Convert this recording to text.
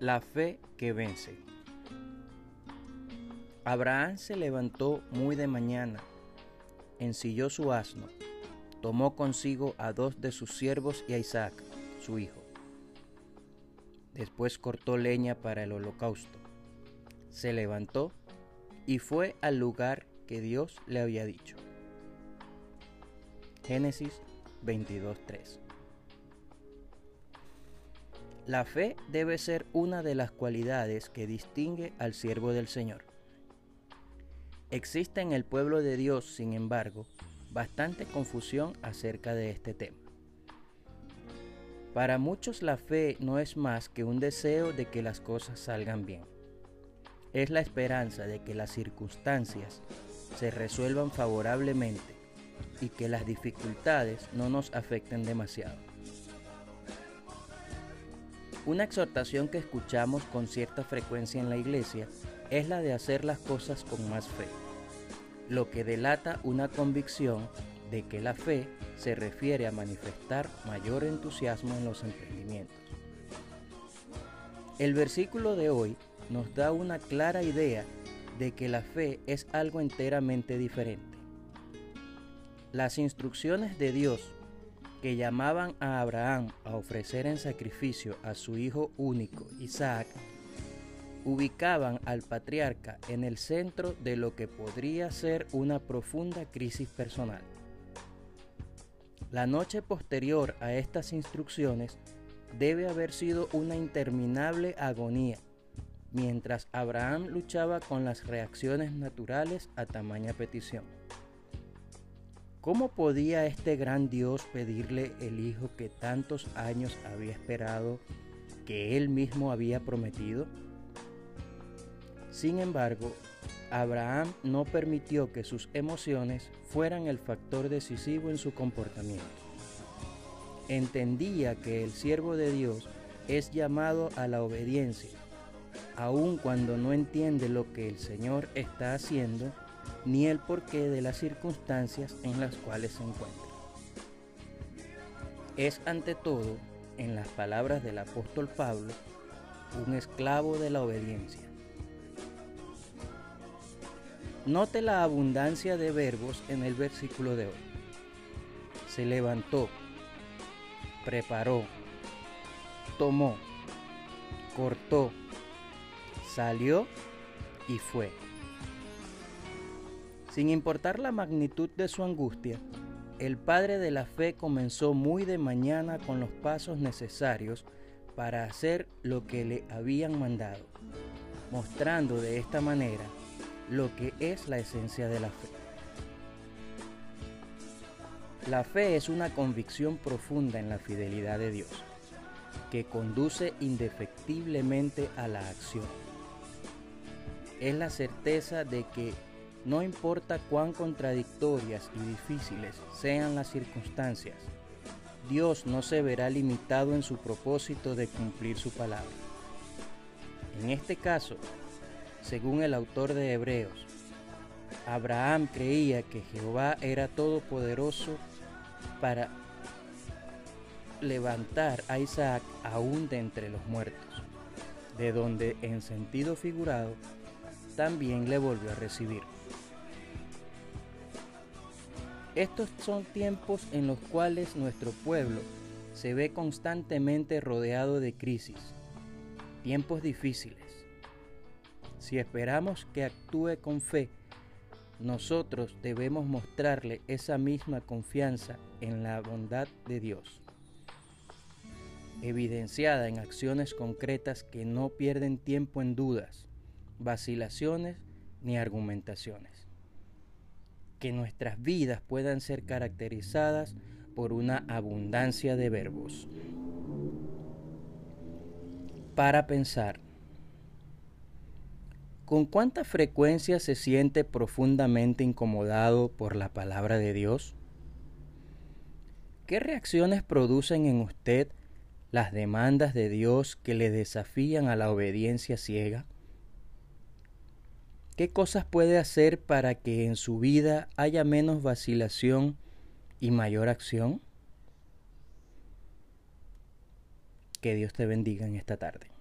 La fe que vence. Abraham se levantó muy de mañana, ensilló su asno, tomó consigo a dos de sus siervos y a Isaac, su hijo. Después cortó leña para el holocausto. Se levantó y fue al lugar que Dios le había dicho. Génesis 22.3 la fe debe ser una de las cualidades que distingue al siervo del Señor. Existe en el pueblo de Dios, sin embargo, bastante confusión acerca de este tema. Para muchos la fe no es más que un deseo de que las cosas salgan bien. Es la esperanza de que las circunstancias se resuelvan favorablemente y que las dificultades no nos afecten demasiado. Una exhortación que escuchamos con cierta frecuencia en la iglesia es la de hacer las cosas con más fe, lo que delata una convicción de que la fe se refiere a manifestar mayor entusiasmo en los emprendimientos. El versículo de hoy nos da una clara idea de que la fe es algo enteramente diferente. Las instrucciones de Dios que llamaban a Abraham a ofrecer en sacrificio a su hijo único, Isaac, ubicaban al patriarca en el centro de lo que podría ser una profunda crisis personal. La noche posterior a estas instrucciones debe haber sido una interminable agonía, mientras Abraham luchaba con las reacciones naturales a tamaña petición. ¿Cómo podía este gran Dios pedirle el hijo que tantos años había esperado, que él mismo había prometido? Sin embargo, Abraham no permitió que sus emociones fueran el factor decisivo en su comportamiento. Entendía que el siervo de Dios es llamado a la obediencia, aun cuando no entiende lo que el Señor está haciendo ni el porqué de las circunstancias en las cuales se encuentra. Es ante todo, en las palabras del apóstol Pablo, un esclavo de la obediencia. Note la abundancia de verbos en el versículo de hoy. Se levantó, preparó, tomó, cortó, salió y fue. Sin importar la magnitud de su angustia, el padre de la fe comenzó muy de mañana con los pasos necesarios para hacer lo que le habían mandado, mostrando de esta manera lo que es la esencia de la fe. La fe es una convicción profunda en la fidelidad de Dios, que conduce indefectiblemente a la acción. Es la certeza de que no importa cuán contradictorias y difíciles sean las circunstancias, Dios no se verá limitado en su propósito de cumplir su palabra. En este caso, según el autor de Hebreos, Abraham creía que Jehová era todopoderoso para levantar a Isaac aún de entre los muertos, de donde en sentido figurado también le volvió a recibir. Estos son tiempos en los cuales nuestro pueblo se ve constantemente rodeado de crisis, tiempos difíciles. Si esperamos que actúe con fe, nosotros debemos mostrarle esa misma confianza en la bondad de Dios, evidenciada en acciones concretas que no pierden tiempo en dudas, vacilaciones ni argumentaciones que nuestras vidas puedan ser caracterizadas por una abundancia de verbos. Para pensar, ¿con cuánta frecuencia se siente profundamente incomodado por la palabra de Dios? ¿Qué reacciones producen en usted las demandas de Dios que le desafían a la obediencia ciega? ¿Qué cosas puede hacer para que en su vida haya menos vacilación y mayor acción? Que Dios te bendiga en esta tarde.